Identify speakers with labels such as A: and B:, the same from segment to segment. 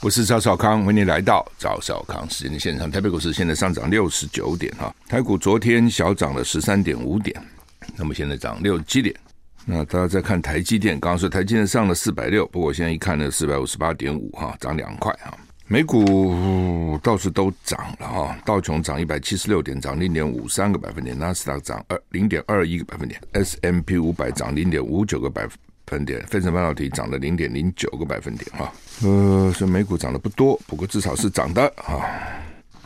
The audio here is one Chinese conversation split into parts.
A: 我是赵少康，欢迎来到赵少康时间的现场。台北股市现在上涨六十九点哈，台股昨天小涨了十三点五点，那么现在涨六十七点。那大家再看台积电，刚刚说台积电上了四百六，不过现在一看呢，四百五十八点五哈，涨两块哈。美股到处都涨了哈，道琼涨一百七十六点，涨零点五三个百分点；纳斯达克涨二零点二一个百分点；S M P 五百涨零点五九个百分点；费城半导体涨了零点零九个百分点哈。呃，所以美股涨得不多，不过至少是涨的啊。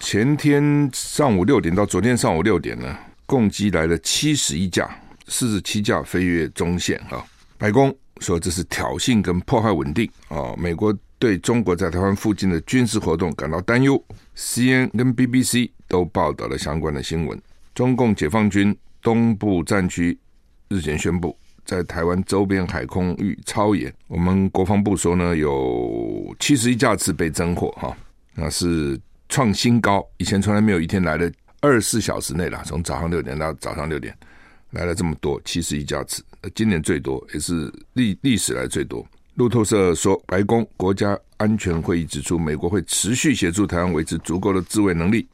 A: 前天上午六点到昨天上午六点呢，共计来了七十一架，四十七架飞越中线哈。白宫说这是挑衅跟破坏稳定啊，美国。对中国在台湾附近的军事活动感到担忧，CNN 跟 BBC 都报道了相关的新闻。中共解放军东部战区日前宣布，在台湾周边海空域超演。我们国防部说呢，有七十一架次被侦获，哈，那是创新高，以前从来没有一天来了二十四小时内了，从早上六点到早上六点来了这么多七十一架次，今年最多，也是历历史来最多。路透社说，白宫国家安全会议指出，美国会持续协助台湾维持足够的自卫能力，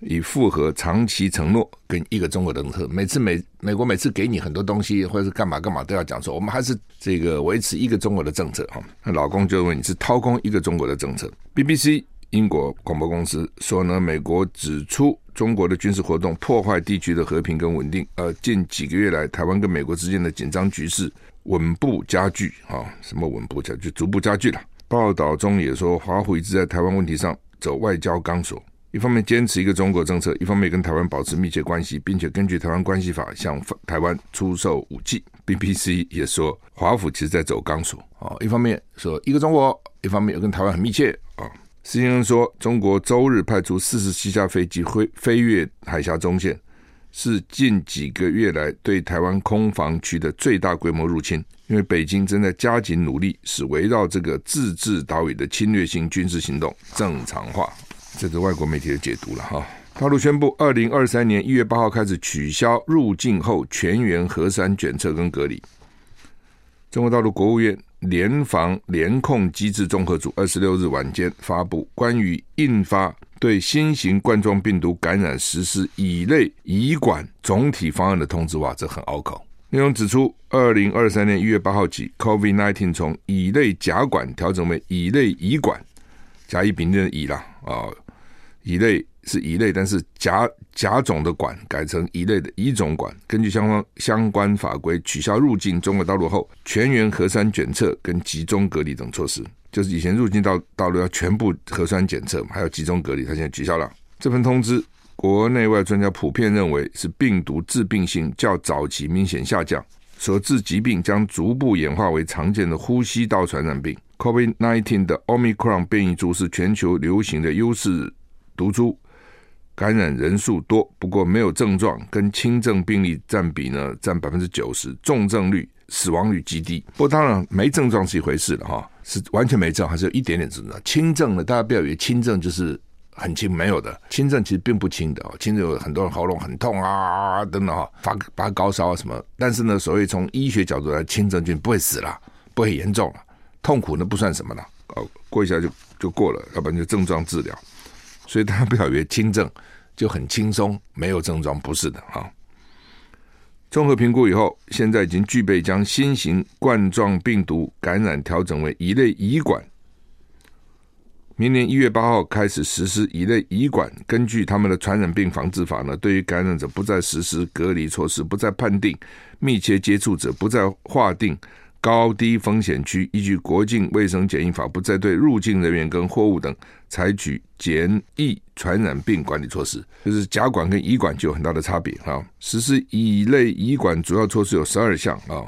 A: 以符合长期承诺跟一个中国的政策。每次美美国每次给你很多东西，或者是干嘛干嘛，都要讲说，我们还是这个维持一个中国的政策哈。那老公就问你是掏空一个中国的政策。BBC 英国广播公司说呢，美国指出中国的军事活动破坏地区的和平跟稳定，呃，近几个月来，台湾跟美国之间的紧张局势。稳步加剧啊，什么稳步加剧？逐步加剧了。报道中也说，华府一直在台湾问题上走外交钢索，一方面坚持一个中国政策，一方面跟台湾保持密切关系，并且根据台湾关系法向台湾出售武器。BBC 也说，华府其实在走钢索啊，一方面说一个中国，一方面又跟台湾很密切啊。CNN 说，中国周日派出四十七架飞机飞飞越海峡中线。是近几个月来对台湾空防区的最大规模入侵，因为北京正在加紧努力，使围绕这个自治岛屿的侵略性军事行动正常化。这是外国媒体的解读了哈。大陆宣布，二零二三年一月八号开始取消入境后全员核酸检测跟隔离。中国大陆国务院联防联控机制综合组二十六日晚间发布关于印发。对新型冠状病毒感染实施乙类乙管总体方案的通知，哇，这很拗口。内容指出，二零二三年一月八号起，COVID-19 从乙类甲管调整为乙类乙管，甲乙丙丁的乙啦啊，乙类是乙类，但是甲甲种的管改成乙类的乙种管。根据相关相关法规，取消入境中国大陆后全员核酸检测跟集中隔离等措施。就是以前入境到大陆要全部核酸检测，还有集中隔离，他现在取消了这份通知。国内外专家普遍认为是病毒致病性较早期明显下降，所致疾病将逐步演化为常见的呼吸道传染病。COVID-19 的 Omicron 变异株是全球流行的优势毒株，感染人数多，不过没有症状，跟轻症病例占比呢占百分之九十，重症率。死亡率极低，不过当然没症状是一回事了哈，是完全没症，还是有一点点症状。轻症呢，大家不要以为轻症就是很轻，没有的，轻症其实并不轻的哦。轻症有很多人喉咙很痛啊等等哈，发发高烧啊什么。但是呢，所谓从医学角度来，轻症就不会死了，不会严重了，痛苦那不算什么了，哦，过一下就就过了，要不然就症状治疗。所以大家不要以为轻症就很轻松，没有症状，不是的哈。综合评估以后，现在已经具备将新型冠状病毒感染调整为乙类乙管。明年一月八号开始实施乙类乙管。根据他们的传染病防治法呢，对于感染者不再实施隔离措施，不再判定密切接触者，不再划定。高低风险区依据国境卫生检疫法，不再对入境人员跟货物等采取检疫传染病管理措施，就是甲管跟乙管就有很大的差别啊。实施乙类乙管主要措施有十二项啊。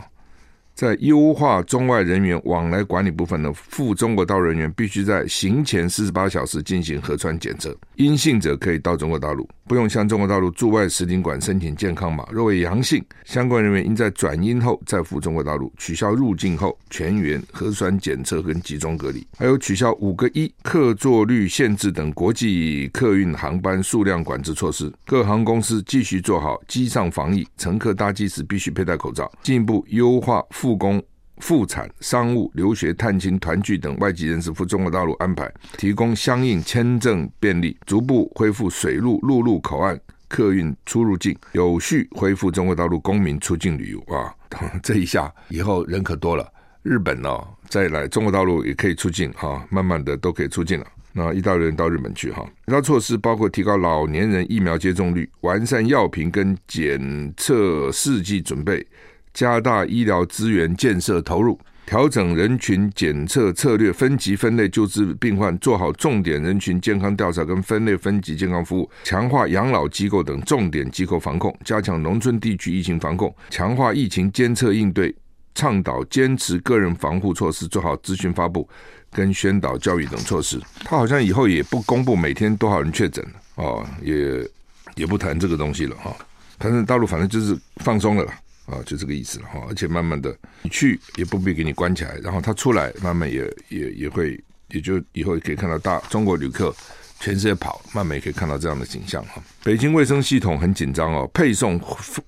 A: 在优化中外人员往来管理部分呢，赴中国大陆人员必须在行前四十八小时进行核酸检测，阴性者可以到中国大陆，不用向中国大陆驻外使领馆申请健康码。若为阳性，相关人员应在转阴后再赴中国大陆。取消入境后全员核酸检测跟集中隔离，还有取消五个一客座率限制等国际客运航班数量管制措施。各航空公司继续做好机上防疫，乘客搭机时必须佩戴口罩，进一步优化赴。复工复产、商务、留学、探亲、团聚等外籍人士赴中国大陆安排，提供相应签证便利，逐步恢复水路、陆路口岸客运出入境，有序恢复中国大陆公民出境旅游啊！这一下以后人可多了，日本哦，再来中国大陆也可以出境哈，慢慢的都可以出境了。那一大堆人到日本去哈，其他措施包括提高老年人疫苗接种率，完善药品跟检测试剂准备。加大医疗资源建设投入，调整人群检测策略，分级分类救治病患，做好重点人群健康调查跟分类分级健康服务，强化养老机构等重点机构防控，加强农村地区疫情防控，强化疫情监测应对，倡导坚持个人防护措施，做好资讯发布跟宣导教育等措施。他好像以后也不公布每天多少人确诊了哦，也也不谈这个东西了哈。反正大陆反正就是放松了啦。啊，就这个意思了哈，而且慢慢的，你去也不必给你关起来，然后他出来，慢慢也也也会，也就以后也可以看到大中国旅客全世界跑，慢慢也可以看到这样的景象哈。北京卫生系统很紧张哦，配送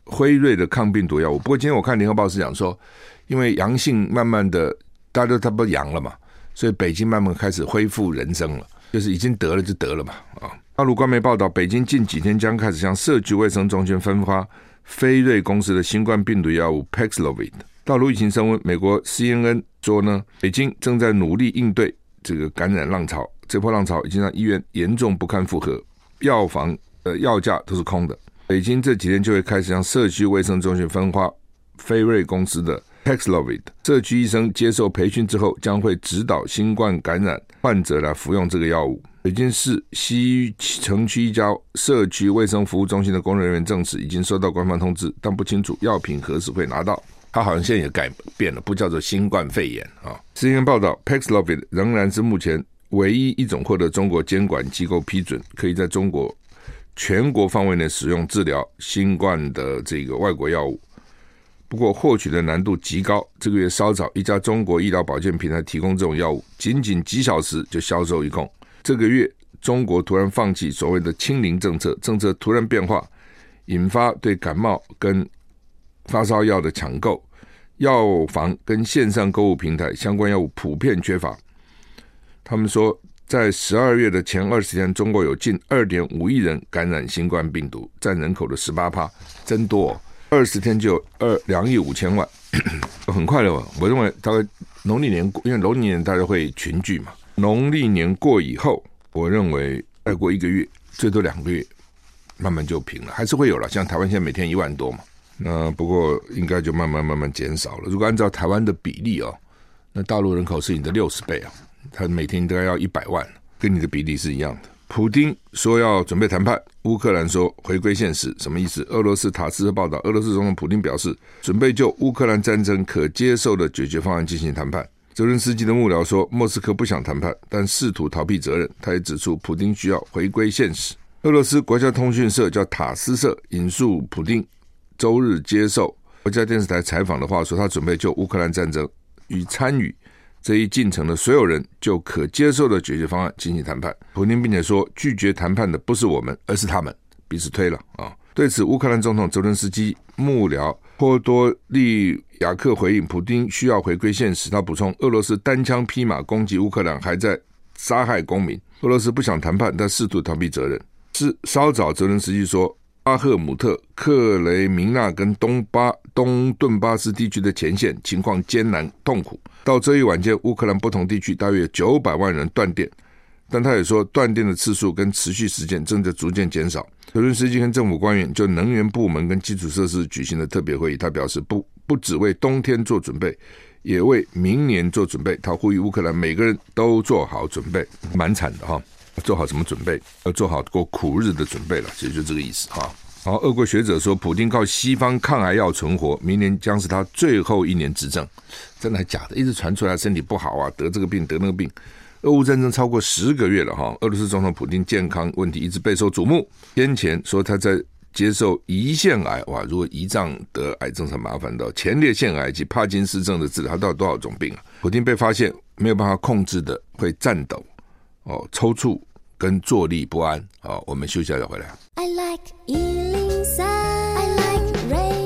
A: 辉瑞的抗病毒药物。不过今天我看联合报是讲说，因为阳性慢慢的，大家都差不多阳了嘛，所以北京慢慢开始恢复人生了，就是已经得了就得了嘛啊。大陆官媒报道，北京近几天将开始向社区卫生中心分发。辉瑞公司的新冠病毒药物 Paxlovid，大陆疫情升温，美国 CNN 说呢，北京正在努力应对这个感染浪潮，这波浪潮已经让医院严重不堪负荷，药房呃药架都是空的。北京这几天就会开始向社区卫生中心分发辉瑞公司的 Paxlovid，社区医生接受培训之后，将会指导新冠感染患者来服用这个药物。北京市西城区一家社区卫生服务中心的工作人员证实，已经收到官方通知，但不清楚药品何时会拿到。他好像现在也改变了，不叫做新冠肺炎啊。新闻报道，Paxlovid 仍然是目前唯一一种获得中国监管机构批准，可以在中国全国范围内使用治疗新冠的这个外国药物。不过，获取的难度极高。这个月稍早，一家中国医疗保健平台提供这种药物，仅仅几小时就销售一空。这个月，中国突然放弃所谓的“清零”政策，政策突然变化，引发对感冒跟发烧药的抢购，药房跟线上购物平台相关药物普遍缺乏。他们说，在十二月的前二十天，中国有近二点五亿人感染新冠病毒，占人口的十八趴，真多哦！二十天就有二两亿五千万，很快了。我认为大概农历年，因为农历年大家会群聚嘛。农历年过以后，我认为再过一个月，最多两个月，慢慢就平了，还是会有了。像台湾现在每天一万多嘛，那不过应该就慢慢慢慢减少了。如果按照台湾的比例哦，那大陆人口是你的六十倍啊，他每天大概要一百万，跟你的比例是一样的。普丁说要准备谈判，乌克兰说回归现实，什么意思？俄罗斯塔斯社报道，俄罗斯总统普丁表示，准备就乌克兰战争可接受的解决方案进行谈判。泽伦斯基的幕僚说，莫斯科不想谈判，但试图逃避责任。他也指出，普丁需要回归现实。俄罗斯国家通讯社叫塔斯社引述普丁周日接受国家电视台采访的话说，他准备就乌克兰战争与参与这一进程的所有人就可接受的解决方案进行谈判。普丁并且说，拒绝谈判的不是我们，而是他们，彼此推了啊。对此，乌克兰总统泽伦斯基幕僚波多利亚克回应：普丁需要回归现实。他补充：俄罗斯单枪匹马攻击乌克兰，还在杀害公民。俄罗斯不想谈判，但试图逃避责任。是稍早，泽伦斯基说，阿赫姆特、克雷明纳跟东巴东顿巴斯地区的前线情况艰难痛苦。到这一晚间，乌克兰不同地区大约九百万人断电。但他也说，断电的次数跟持续时间正在逐渐减少。泽伦斯基跟政府官员就能源部门跟基础设施举行了特别会议。他表示不，不只为冬天做准备，也为明年做准备。他呼吁乌克兰每个人都做好准备，蛮惨的哈。做好什么准备？要做好过苦日的准备了，其实就这个意思哈。好，俄国学者说，普京靠西方抗癌药存活，明年将是他最后一年执政。真的还假的？一直传出来身体不好啊，得这个病得那个病。俄乌战争超过十个月了哈，俄罗斯总统普丁健康问题一直备受瞩目。先前说他在接受胰腺癌，哇，如果胰脏得癌症很麻烦的，前列腺癌及帕金斯症的治疗，他到底多少种病啊？普丁被发现没有办法控制的会颤抖、哦抽搐跟坐立不安。好，我们休息一下再回来。I like 103, I like radio.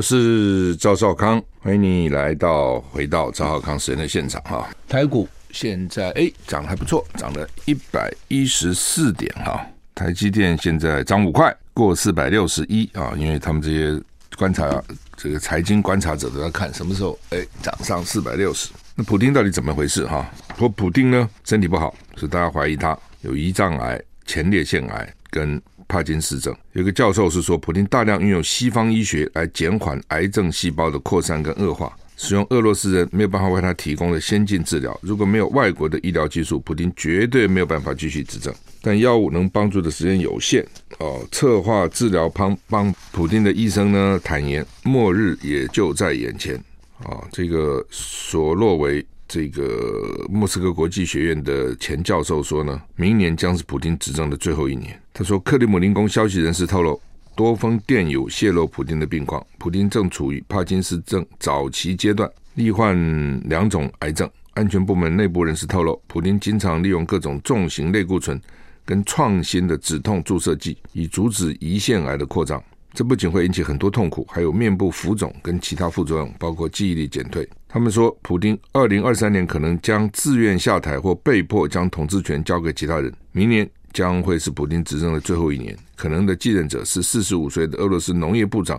A: 我是赵少康，欢迎你来到回到赵少康时间的现场哈。台股现在哎涨得还不错，涨了一百一十四点哈。台积电现在涨五块，过四百六十一啊，因为他们这些观察这个财经观察者都在看什么时候哎涨上四百六十。那普丁到底怎么回事哈？说普丁呢身体不好，所以大家怀疑他有胰脏癌、前列腺癌跟。帕金斯症，有个教授是说，普丁大量运用西方医学来减缓癌症细胞的扩散跟恶化，使用俄罗斯人没有办法为他提供的先进治疗。如果没有外国的医疗技术，普丁绝对没有办法继续执政。但药物能帮助的时间有限哦。策划治疗帮帮普丁的医生呢，坦言末日也就在眼前啊、哦。这个索洛维。这个莫斯科国际学院的前教授说呢，明年将是普丁执政的最后一年。他说，克里姆林宫消息人士透露，多封电邮泄露普丁的病况，普丁正处于帕金斯症早期阶段，罹患两种癌症。安全部门内部人士透露，普丁经常利用各种重型类固醇跟创新的止痛注射剂，以阻止胰腺癌的扩张。这不仅会引起很多痛苦，还有面部浮肿跟其他副作用，包括记忆力减退。他们说，普丁二零二三年可能将自愿下台或被迫将统治权交给其他人。明年将会是普丁执政的最后一年，可能的继任者是四十五岁的俄罗斯农业部长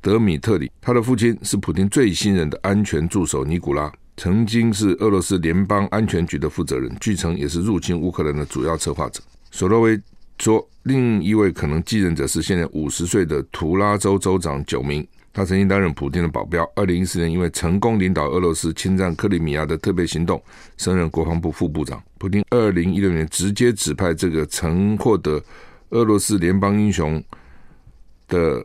A: 德米特里，他的父亲是普丁最信任的安全助手尼古拉，曾经是俄罗斯联邦安全局的负责人，据称也是入侵乌克兰的主要策划者。索洛维说，另一位可能继任者是现在五十岁的图拉州州长久明。他曾经担任普丁的保镖。二零一四年，因为成功领导俄罗斯侵占克里米亚的特别行动，升任国防部副部长。普丁二零一六年直接指派这个曾获得俄罗斯联邦英雄的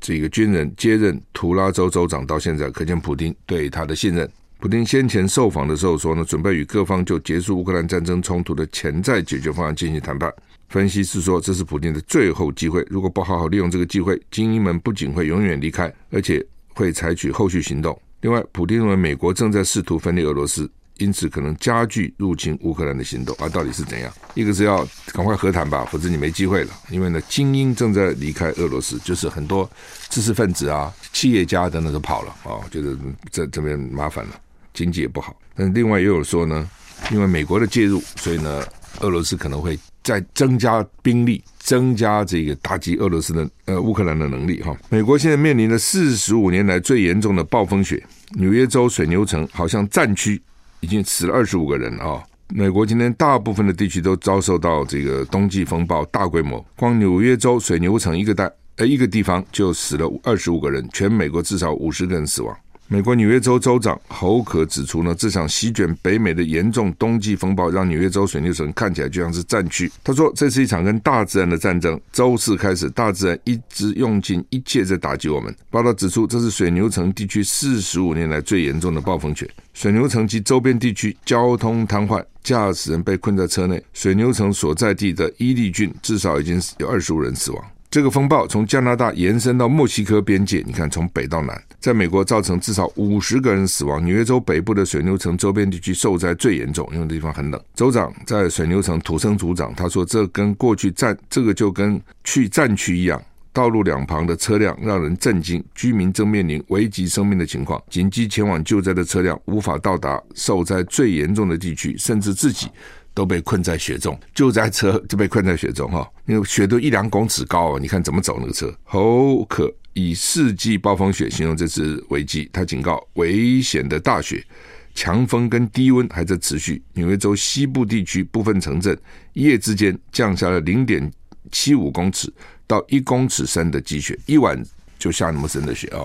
A: 这个军人接任图拉州州长，到现在可见普丁对他的信任。普丁先前受访的时候说呢，准备与各方就结束乌克兰战争冲突的潜在解决方案进行谈判。分析是说，这是普丁的最后机会。如果不好好利用这个机会，精英们不仅会永远离开，而且会采取后续行动。另外，普丁认为美国正在试图分裂俄罗斯，因此可能加剧入侵乌克兰的行动。啊，到底是怎样？一个是要赶快和谈吧，否则你没机会了。因为呢，精英正在离开俄罗斯，就是很多知识分子啊、企业家等等都跑了啊，觉得这这边麻烦了，经济也不好。但另外也有说呢，因为美国的介入，所以呢，俄罗斯可能会。再增加兵力，增加这个打击俄罗斯的呃乌克兰的能力哈。美国现在面临了四十五年来最严重的暴风雪，纽约州水牛城好像战区已经死了二十五个人啊。美国今天大部分的地区都遭受到这个冬季风暴大规模，光纽约州水牛城一个带呃一个地方就死了二十五个人，全美国至少五十个人死亡。美国纽约州州长侯可指出呢，这场席卷北美的严重冬季风暴让纽约州水牛城看起来就像是战区。他说，这是一场跟大自然的战争。周四开始，大自然一直用尽一切在打击我们。报道指出，这是水牛城地区四十五年来最严重的暴风雪。水牛城及周边地区交通瘫痪，驾驶人被困在车内。水牛城所在地的伊利郡至少已经有二十五人死亡。这个风暴从加拿大延伸到墨西哥边界，你看从北到南，在美国造成至少五十个人死亡。纽约州北部的水牛城周边地区受灾最严重，因为地方很冷。州长在水牛城土生土长，他说：“这跟过去战，这个就跟去战区一样，道路两旁的车辆让人震惊，居民正面临危及生命的情况。紧急前往救灾的车辆无法到达受灾最严重的地区，甚至自己。”都被困在雪中，救灾车就被困在雪中哈，那个雪都一两公尺高啊，你看怎么走那个车？侯可以四季暴风雪形容这次危机，他警告危险的大雪、强风跟低温还在持续。纽约州西部地区部分城镇一夜之间降下了零点七五公尺到一公尺深的积雪，一晚就下那么深的雪啊，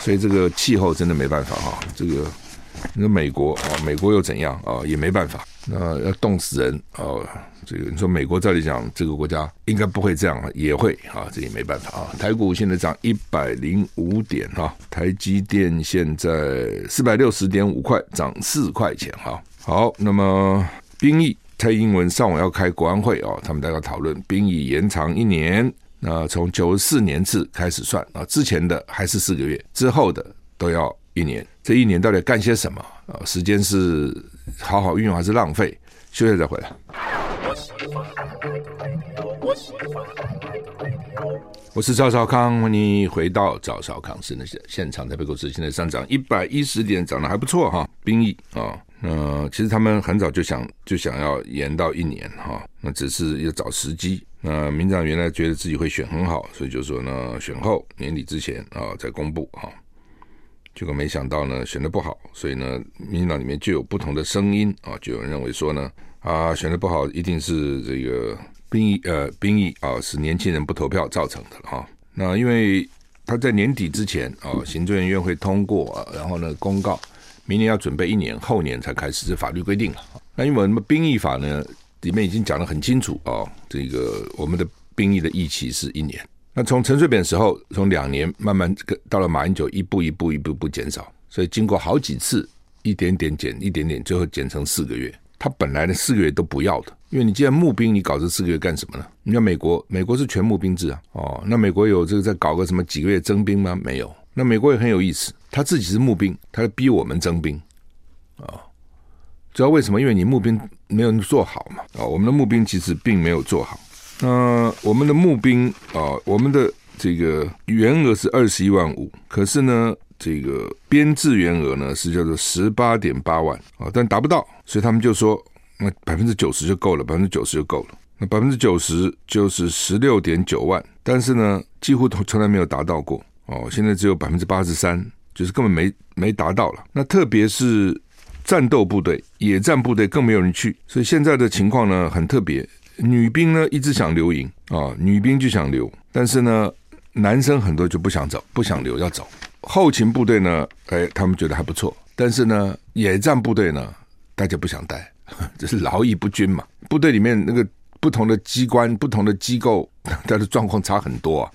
A: 所以这个气候真的没办法哈，这个。你说美国啊，美国又怎样啊？也没办法，那要冻死人啊！这个你说美国照理讲，这个国家应该不会这样，也会啊，这也没办法啊。台股现在涨一百零五点哈，台积电现在四百六十点五块，涨四块钱哈。好，那么兵役，蔡英文上午要开国安会啊，他们大家讨论兵役延长一年，那从九十四年次开始算啊，之前的还是四个月，之后的都要。一年，这一年到底干些什么啊？时间是好好运用还是浪费？休息再回来。我是赵少康，欢迎回到赵少康时的现场。台北股市现在上涨一百一十点，涨得还不错哈。兵役啊，那、其实他们很早就想就想要延到一年哈，那只是要找时机。那民长原来觉得自己会选很好，所以就说呢，选后年底之前啊再公布哈。结果没想到呢，选的不好，所以呢，民进党里面就有不同的声音啊，就有人认为说呢，啊，选的不好一定是这个。兵役呃，兵役啊，是年轻人不投票造成的哈。那因为他在年底之前啊，行政院会通过，啊，然后呢公告，明年要准备一年，后年才开始，是法律规定了。那因为我们兵役法呢，里面已经讲得很清楚啊，这个我们的兵役的役期是一年。那从陈水扁时候，从两年慢慢到了马英九，一步一步一步一步减少，所以经过好几次，一点点减，一点点，最后减成四个月。他本来的四个月都不要的，因为你既然募兵，你搞这四个月干什么呢？你看美国，美国是全募兵制啊，哦，那美国有这个在搞个什么几个月征兵吗？没有。那美国也很有意思，他自己是募兵，他逼我们征兵啊、哦。主要为什么？因为你募兵没有做好嘛。啊、哦，我们的募兵其实并没有做好。那、我们的募兵啊，我们的这个员额是二十一万五，可是呢。这个编制员额呢是叫做十八点八万啊，但达不到，所以他们就说那百分之九十就够了，百分之九十就够了。那百分之九十就是十六点九万，但是呢几乎从来没有达到过哦。现在只有百分之八十三，就是根本没没达到了。那特别是战斗部队、野战部队更没有人去，所以现在的情况呢很特别。女兵呢一直想留营啊，女兵就想留，但是呢男生很多就不想走，不想留要走。后勤部队呢，哎，他们觉得还不错，但是呢，野战部队呢，大家不想带，这是劳逸不均嘛。部队里面那个不同的机关、不同的机构，它的状况差很多啊。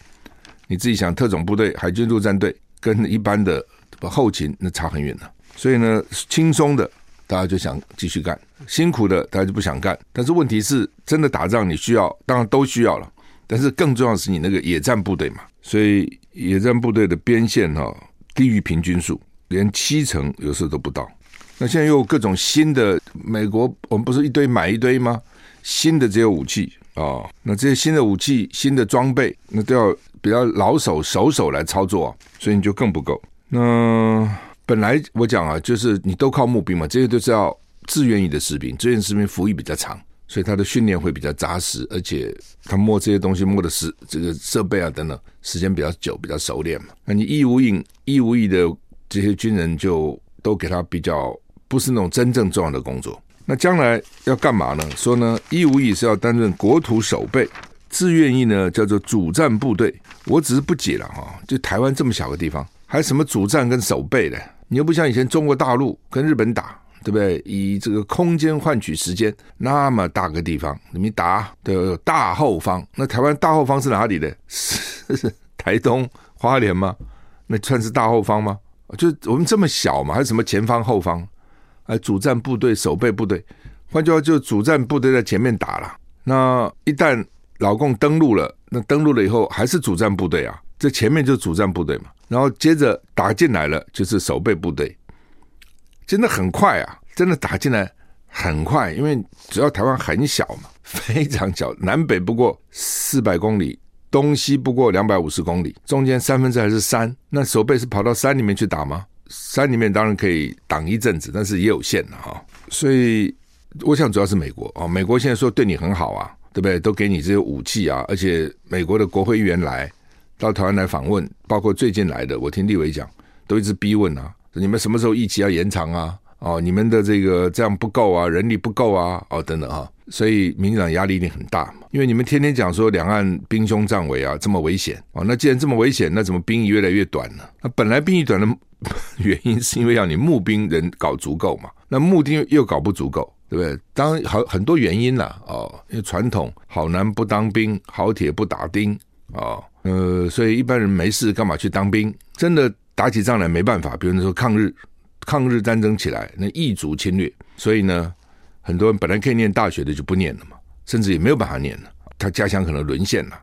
A: 你自己想，特种部队、海军陆战队跟一般的后勤那差很远呢。所以呢，轻松的大家就想继续干，辛苦的大家就不想干。但是问题是，真的打仗你需要，当然都需要了。但是更重要的是你那个野战部队嘛，所以。野战部队的边线哈低于平均数，连七成有时候都不到。那现在又有各种新的，美国我们不是一堆买一堆吗？新的这些武器啊、那这些新的武器、新的装备，那都要比较老手手手来操作，所以你就更不够。那本来我讲啊，就是你都靠募兵嘛，这些都是要志愿役的士兵，志愿士兵服役比较长。所以他的训练会比较扎实，而且他摸这些东西摸的是这个设备啊等等，时间比较久，比较熟练嘛。那你义务役、义务役的这些军人就都给他比较不是那种真正重要的工作。那将来要干嘛呢？说呢，义务役是要担任国土守备，志愿役呢叫做主战部队。我只是不解了哈，就台湾这么小个地方，还什么主战跟守备的？你又不像以前中国大陆跟日本打。对不对？以这个空间换取时间，那么大个地方，你们打的大后方，那台湾大后方是哪里的？是 台东花莲吗？那算是大后方吗？就我们这么小嘛？还是什么前方后方？哎，主战部队、守备部队，换句话就主战部队在前面打了。那一旦老共登陆了，那登陆了以后还是主战部队啊？这前面就是主战部队嘛。然后接着打进来了，就是守备部队。真的很快啊！真的打进来很快，因为主要台湾很小嘛，非常小，南北不过四百公里，东西不过两百五十公里，中间三分之还是山。那守备是跑到山里面去打吗？山里面当然可以挡一阵子，但是也有限的哈。所以我想主要是美国啊，美国现在说对你很好啊，对不对？都给你这些武器啊，而且美国的国会议员来到台湾来访问，包括最近来的，我听立委讲，都一直逼问啊。你们什么时候役期要延长啊？哦，你们的这个这样不够啊，人力不够啊，哦，等等哈，所以民进党压力一定很大嘛，因为你们天天讲说两岸兵凶战危啊，这么危险哦，那既然这么危险，那怎么兵役越来越短呢？那本来兵役短的 原因是因为要你募兵人搞足够嘛，那募兵又搞不足够，对不对？当然好很多原因啦，哦，因为传统好男不当兵，好铁不打钉啊，呃，所以一般人没事干嘛去当兵？真的。打起仗来没办法，比如说抗日，抗日战争起来，那异族侵略，所以呢，很多人本来可以念大学的就不念了嘛，甚至也没有办法念了。他家乡可能沦陷了，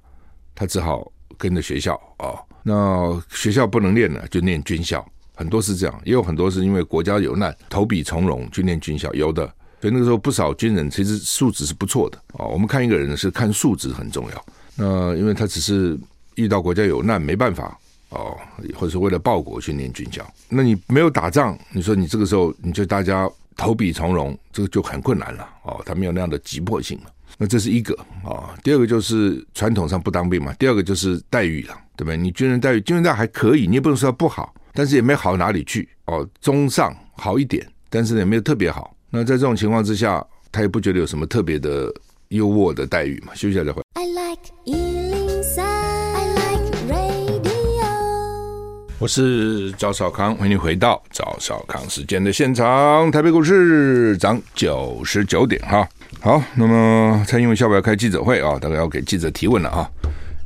A: 他只好跟着学校哦。那学校不能念了，就念军校，很多是这样，也有很多是因为国家有难，投笔从戎去念军校，有的。所以那个时候不少军人其实素质是不错的啊。我们看一个人是看素质很重要。那因为他只是遇到国家有难没办法哦，或者是为了报国去念军校。那你没有打仗，你说你这个时候你就大家投笔从戎，这个就很困难了哦。他没有那样的急迫性了。那这是一个啊。第二个就是传统上不当兵嘛。第二个就是待遇了，对不对？你军人待遇，军人待遇还可以，你也不能说不好，但是也没好哪里去哦，中上好一点，但是也没有特别好。那在这种情况之下，他也不觉得有什么特别的优渥的待遇嘛。休息下再回。Like radio。我是赵少康，欢迎你回到赵少康时间的现场。台北股市涨九十九点哈。好，那么蔡英文下午要开记者会啊，大概要给记者提问了啊。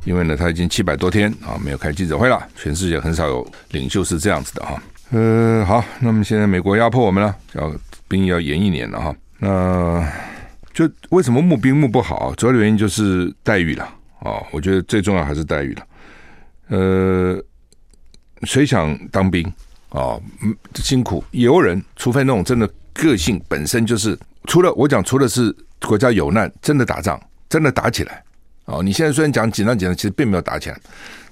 A: 因为呢，他已经七百多天啊没有开记者会了，全世界很少有领袖是这样子的哈。呃，好，那么现在美国压迫我们了，要。兵役要延一年了哈，那就为什么募兵募不好？主要的原因就是待遇了啊。我觉得最重要还是待遇了。呃，谁想当兵啊？嗯，辛苦有人，除非那种真的个性本身就是，除了我讲，除了是国家有难，真的打仗，真的打起来哦。你现在虽然讲紧张紧张，其实并没有打起来，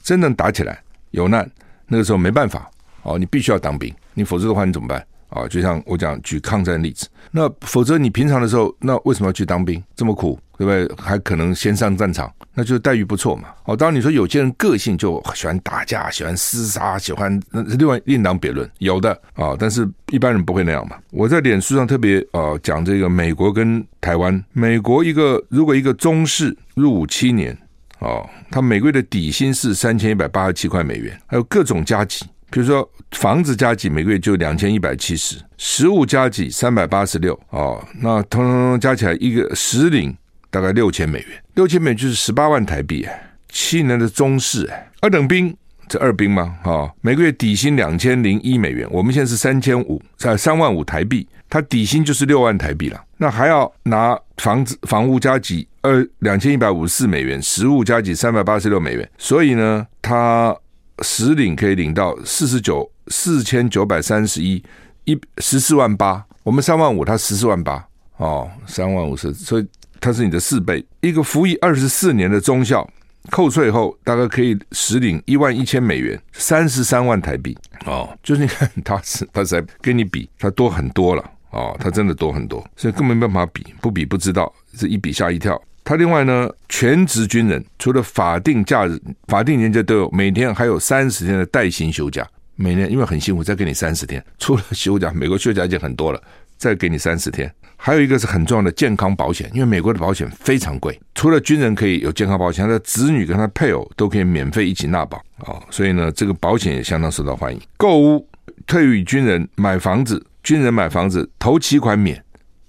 A: 真正打起来有难，那个时候没办法哦，你必须要当兵，你否则的话你怎么办？啊，就像我讲举抗战例子，那否则你平常的时候，那为什么要去当兵？这么苦，对不对？还可能先上战场，那就待遇不错嘛。哦，当然你说有些人个性就喜欢打架，喜欢厮杀，喜欢另外另当别论，有的啊，但是一般人不会那样嘛。我在脸书上特别呃讲这个美国跟台湾，美国一个如果一个中士入伍七年，哦，他每个月的底薪是三千一百八十七块美元，还有各种加给。比如说房子加给每个月就两千一百七十，食物加给三百八十六哦，那通通加起来一个实领大概六千美元，六千美元就是十八万台币哎，七年的中士哎，二等兵这二兵吗？哦，每个月底薪两千零一美元，我们现在是三千五在三万五台币，他底薪就是六万台币了，那还要拿房子房屋加给二两千一百五十四美元，食物加给三百八十六美元，所以呢，他。实领可以领到四十九四千九百三十一一十四万八，我们三万五，他十四万八哦，三万五是，所以他是你的四倍。一个服役二十四年的中校，扣税后大概可以实领一万一千美元，三十三万台币哦，就是你看他是 他是在跟你比，他多很多了哦，他真的多很多，所以根本没办法比，不比不知道，这一比吓一跳。他另外呢，全职军人除了法定假日、法定年假都有，每天还有三十天的带薪休假。每年因为很辛苦，再给你三十天。除了休假，美国休假已经很多了，再给你三十天。还有一个是很重要的健康保险，因为美国的保险非常贵。除了军人可以有健康保险，他的子女跟他配偶都可以免费一起纳保啊。所以呢，这个保险也相当受到欢迎。购屋，退役军人买房子，军人买房子头期款免，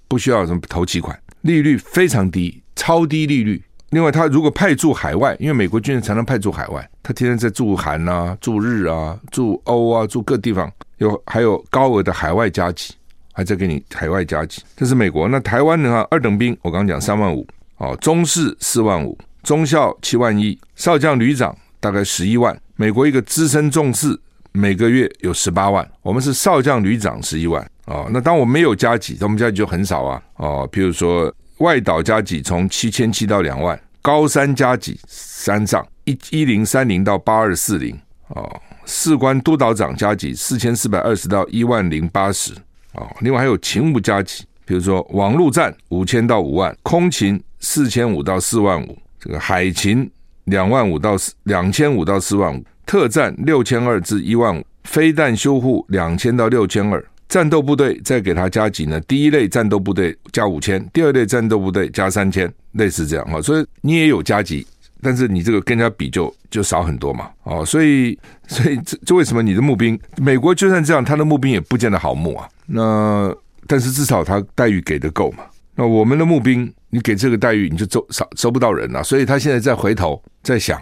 A: 不需要什么头期款，利率非常低。超低利率。另外，他如果派驻海外，因为美国军人常常派驻海外，他天天在驻韩啊、驻日啊、驻欧啊、驻各地方，有还有高额的海外加急，还在给你海外加急。这是美国。那台湾的话，二等兵我刚讲三万五，哦，中士四万五，中校七万一，少将旅长大概十一万。美国一个资深中士每个月有十八万，我们是少将旅长十一万。哦，那当我没有加给，我们加急就很少啊。哦，譬如说。外岛加给从七千七到两万，高山加给三上一一零三零到八二四零哦，士官督导长加给四千四百二十到一万零八十哦，另外还有勤务加给，比如说网络战五千到五万，空勤四千五到四万五，这个海勤两万五到两千五到四万五，特战六千二至一万五，飞弹修护两千到六千二。战斗部队再给他加给呢？第一类战斗部队加五千，第二类战斗部队加三千，类似这样哈。所以你也有加给，但是你这个跟人家比就就少很多嘛。哦，所以所以这这为什么你的募兵，美国就算这样，他的募兵也不见得好募啊。那但是至少他待遇给的够嘛。那我们的募兵，你给这个待遇，你就收少收不到人了。所以他现在再回头再想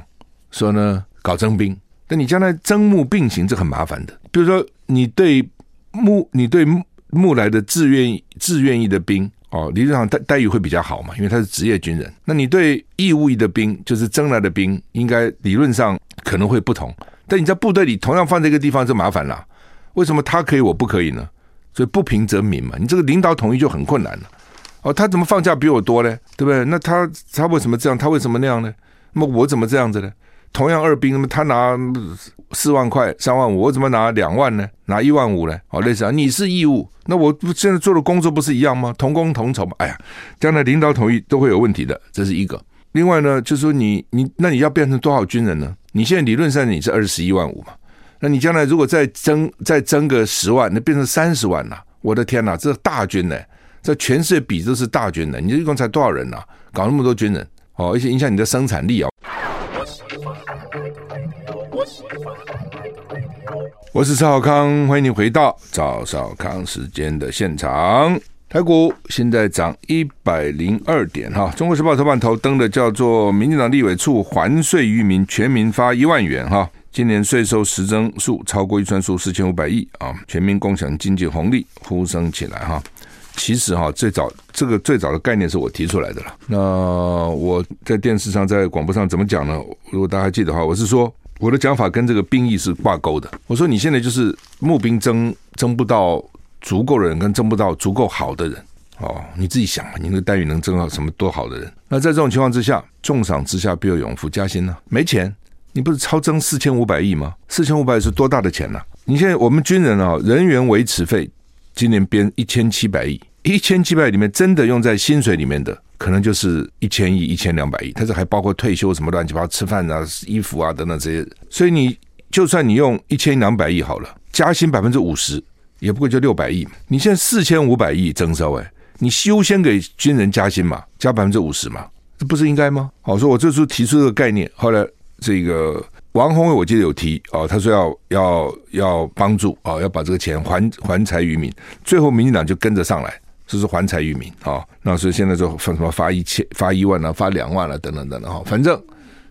A: 说呢，搞征兵，但你将来征募并行，这很麻烦的。比如说你对。募你对募来的志愿意志愿役的兵哦，理论上待待遇会比较好嘛，因为他是职业军人。那你对义务役的兵，就是征来的兵，应该理论上可能会不同。但你在部队里同样放在一个地方就麻烦了。为什么他可以我不可以呢？所以不平则鸣嘛。你这个领导统一就很困难了。哦，他怎么放假比我多呢？对不对？那他他为什么这样？他为什么那样呢？那么我怎么这样子呢？同样二兵，他拿四万块、三万五，我怎么拿两万呢？拿一万五呢？哦，类似啊，你是义务，那我现在做的工作不是一样吗？同工同酬嘛。哎呀，将来领导统一都会有问题的，这是一个。另外呢，就是说你你那你要变成多少军人呢？你现在理论上你是二十一万五嘛，那你将来如果再增再增个十万，那变成三十万了。我的天哪，这大军呢，在全世界比都是大军呢。你这一共才多少人呢？搞那么多军人哦，而且影响你的生产力啊。我是赵康，欢迎你回到赵少康时间的现场。台股现在涨一百零二点哈。中国时报头版头登的叫做“民进党立委处还税于民，全民发一万元”哈。今年税收实增数超过预算数四千五百亿啊，全民共享经济红利，呼声起来哈。其实哈，最早这个最早的概念是我提出来的了。那我在电视上、在广播上怎么讲呢？如果大家还记得的话，我是说。我的讲法跟这个兵役是挂钩的。我说你现在就是募兵征征不到足够的人，跟征不到足够好的人哦，你自己想嘛，你那个待遇能征到什么多好的人？那在这种情况之下，重赏之下必有勇夫，加薪呢？没钱，你不是超征四千五百亿吗？四千五百亿是多大的钱呢？你现在我们军人啊，人员维持费今年编一千七百亿，一千七百里面真的用在薪水里面的。可能就是一千亿、一千两百亿，它这还包括退休什么乱七八糟、吃饭啊、衣服啊等等这些。所以你就算你用一千两百亿好了，加薪百分之五十，也不过就六百亿。你现在四千五百亿征收，哎，你优先给军人加薪嘛，加百分之五十嘛，这不是应该吗？好，说我这时候提出这个概念，后来这个王宏伟我记得有提哦，他说要要要帮助哦，要把这个钱还还财于民，最后民进党就跟着上来。就是还财于民啊，那所以现在就分什么发一千、发一万啊，发两万了等等等等哈，反正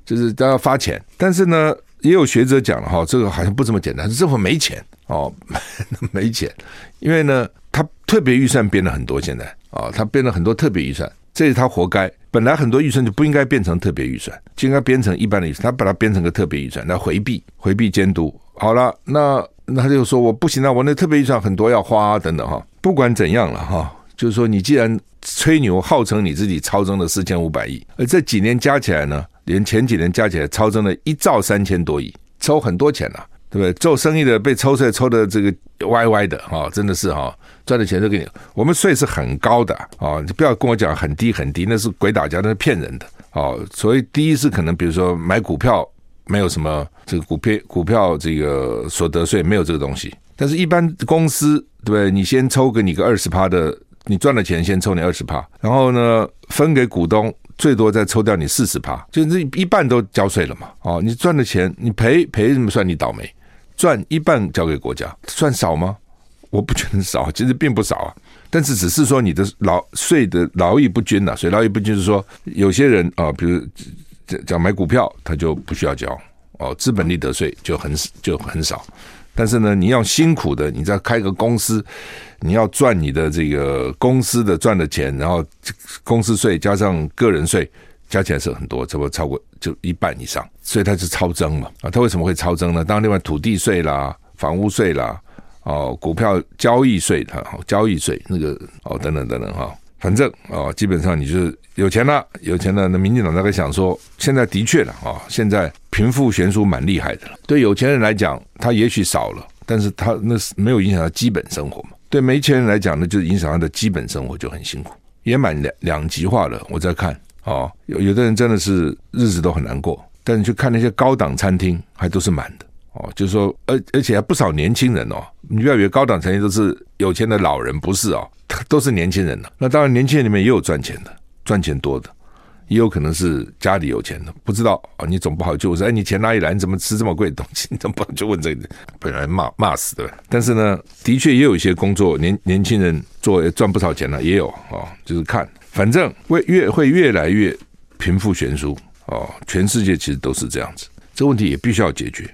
A: 就是都要发钱。但是呢，也有学者讲了哈，这个好像不这么简单，是政府没钱哦，没钱，因为呢，他特别预算编了很多，现在啊，他编了很多特别预算，这是他活该。本来很多预算就不应该变成特别预算，就应该编成一般的预算，他把它编成个特别预算来回避回避监督。好了，那那他就说我不行了，我那特别预算很多要花等等哈，不管怎样了哈。就是说，你既然吹牛号称你自己超增了四千五百亿，而这几年加起来呢，连前几年加起来超增了一兆三千多亿，抽很多钱了，对不对？做生意的被抽税抽的这个歪歪的啊，真的是哈，赚的钱都给你。我们税是很高的啊，你不要跟我讲很低很低，那是鬼打架，那是骗人的啊。所以第一是可能，比如说买股票没有什么这个股票股票这个所得税没有这个东西，但是一般公司对不对？你先抽给你个二十趴的。你赚了钱，先抽你二十趴，然后呢，分给股东，最多再抽掉你四十趴，就是一半都交税了嘛。哦，你赚的钱，你赔赔什么算你倒霉？赚一半交给国家，算少吗？我不觉得少，其实并不少啊。但是只是说你的劳税的劳逸不均呐，所以劳逸不均是说有些人啊，比如讲买股票，他就不需要交哦，资本利得税就很就很少。但是呢，你要辛苦的，你再开个公司，你要赚你的这个公司的赚的钱，然后公司税加上个人税加起来是很多，差不多超过就一半以上，所以它是超征嘛啊？它为什么会超征呢？当然，另外土地税啦、房屋税啦、哦股票交易税哈、交易税那个哦等等等等哈。反正啊，基本上你就是有钱了，有钱了。那民进党大概想说，现在的确了啊，现在贫富悬殊蛮厉害的了。对有钱人来讲，他也许少了，但是他那是没有影响到基本生活嘛。对没钱人来讲，呢就是影响他的基本生活就很辛苦，也蛮两两极化了。我在看啊，有有的人真的是日子都很难过，但是去看那些高档餐厅，还都是满的哦。就是说，而而且还不少年轻人哦。你不要以为高档餐厅都是有钱的老人，不是哦。都是年轻人了，那当然年轻人里面也有赚钱的，赚钱多的，也有可能是家里有钱的，不知道啊。你总不好就说，哎，你钱哪里来？你怎么吃这么贵的东西？你怎么不就问这个？本来骂骂死的？但是呢，的确也有一些工作，年年轻人做赚不少钱了，也有啊。就是看，反正会越会越来越贫富悬殊哦。全世界其实都是这样子，这问题也必须要解决。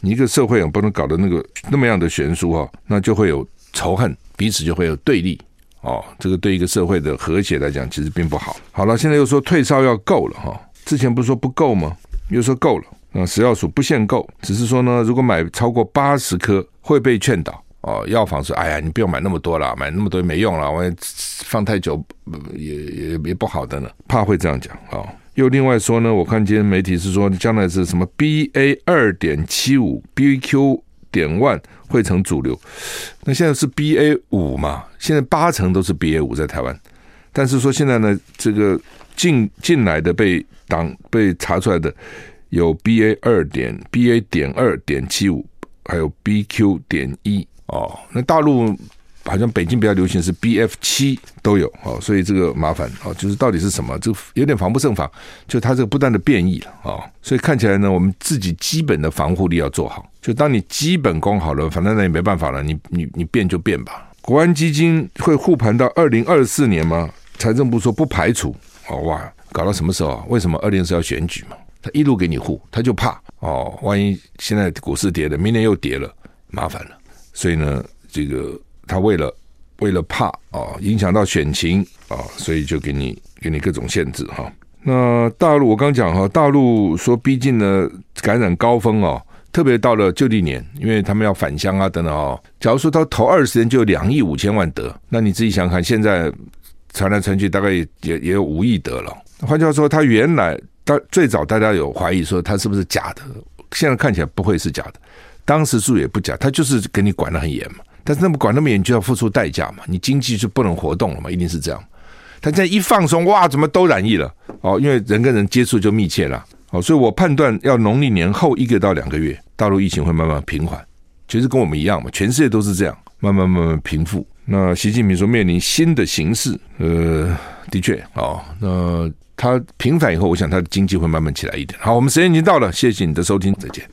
A: 你一个社会啊，不能搞得那个那么样的悬殊哈，那就会有仇恨。彼此就会有对立哦，这个对一个社会的和谐来讲，其实并不好。好了，现在又说退烧药够了哈，之前不是说不够吗？又说够了。那食药署不限购，只是说呢，如果买超过八十颗会被劝导哦，药房说：“哎呀，你不用买那么多了，买那么多也没用了，我放太久也也也不好的呢。”怕会这样讲、哦。又另外说呢，我看今天媒体是说，将来是什么 BA 二点七五 BQ 点万会成主流。那现在是 BA 五嘛？现在八成都是 BA 五在台湾，但是说现在呢，这个进进来的被挡被查出来的有 BA 二点 BA 点二点七五，还有 BQ 点一。哦，那大陆好像北京比较流行是 BF 七都有哦，所以这个麻烦哦，就是到底是什么，这有点防不胜防，就它这个不断的变异了哦，所以看起来呢，我们自己基本的防护力要做好。就当你基本功好了，反正那也没办法了，你你你变就变吧。国安基金会护盘到二零二四年吗？财政部说不排除。哦哇，搞到什么时候啊？为什么二零二四要选举嘛？他一路给你护，他就怕哦，万一现在股市跌了，明年又跌了，麻烦了。所以呢，这个他为了为了怕啊，影响到选情啊，所以就给你给你各种限制哈。那大陆我刚讲哈，大陆说逼近了感染高峰哦，特别到了旧历年，因为他们要返乡啊等等哦。假如说他头二十天就有两亿五千万得，那你自己想想看，现在传来传去大概也也有五亿得了。换句话说，他原来大最早大家有怀疑说他是不是假的，现在看起来不会是假的。当时数也不假，他就是给你管得很严嘛。但是那么管那么严，就要付出代价嘛。你经济就不能活动了嘛，一定是这样。他现在一放松，哇，怎么都染疫了？哦，因为人跟人接触就密切了。哦，所以我判断要农历年后一个到两个月，大陆疫情会慢慢平缓。其实跟我们一样嘛，全世界都是这样，慢慢慢慢平复。那习近平说面临新的形势，呃，的确，哦，那他平反以后，我想他的经济会慢慢起来一点。好，我们时间已经到了，谢谢你的收听，再见。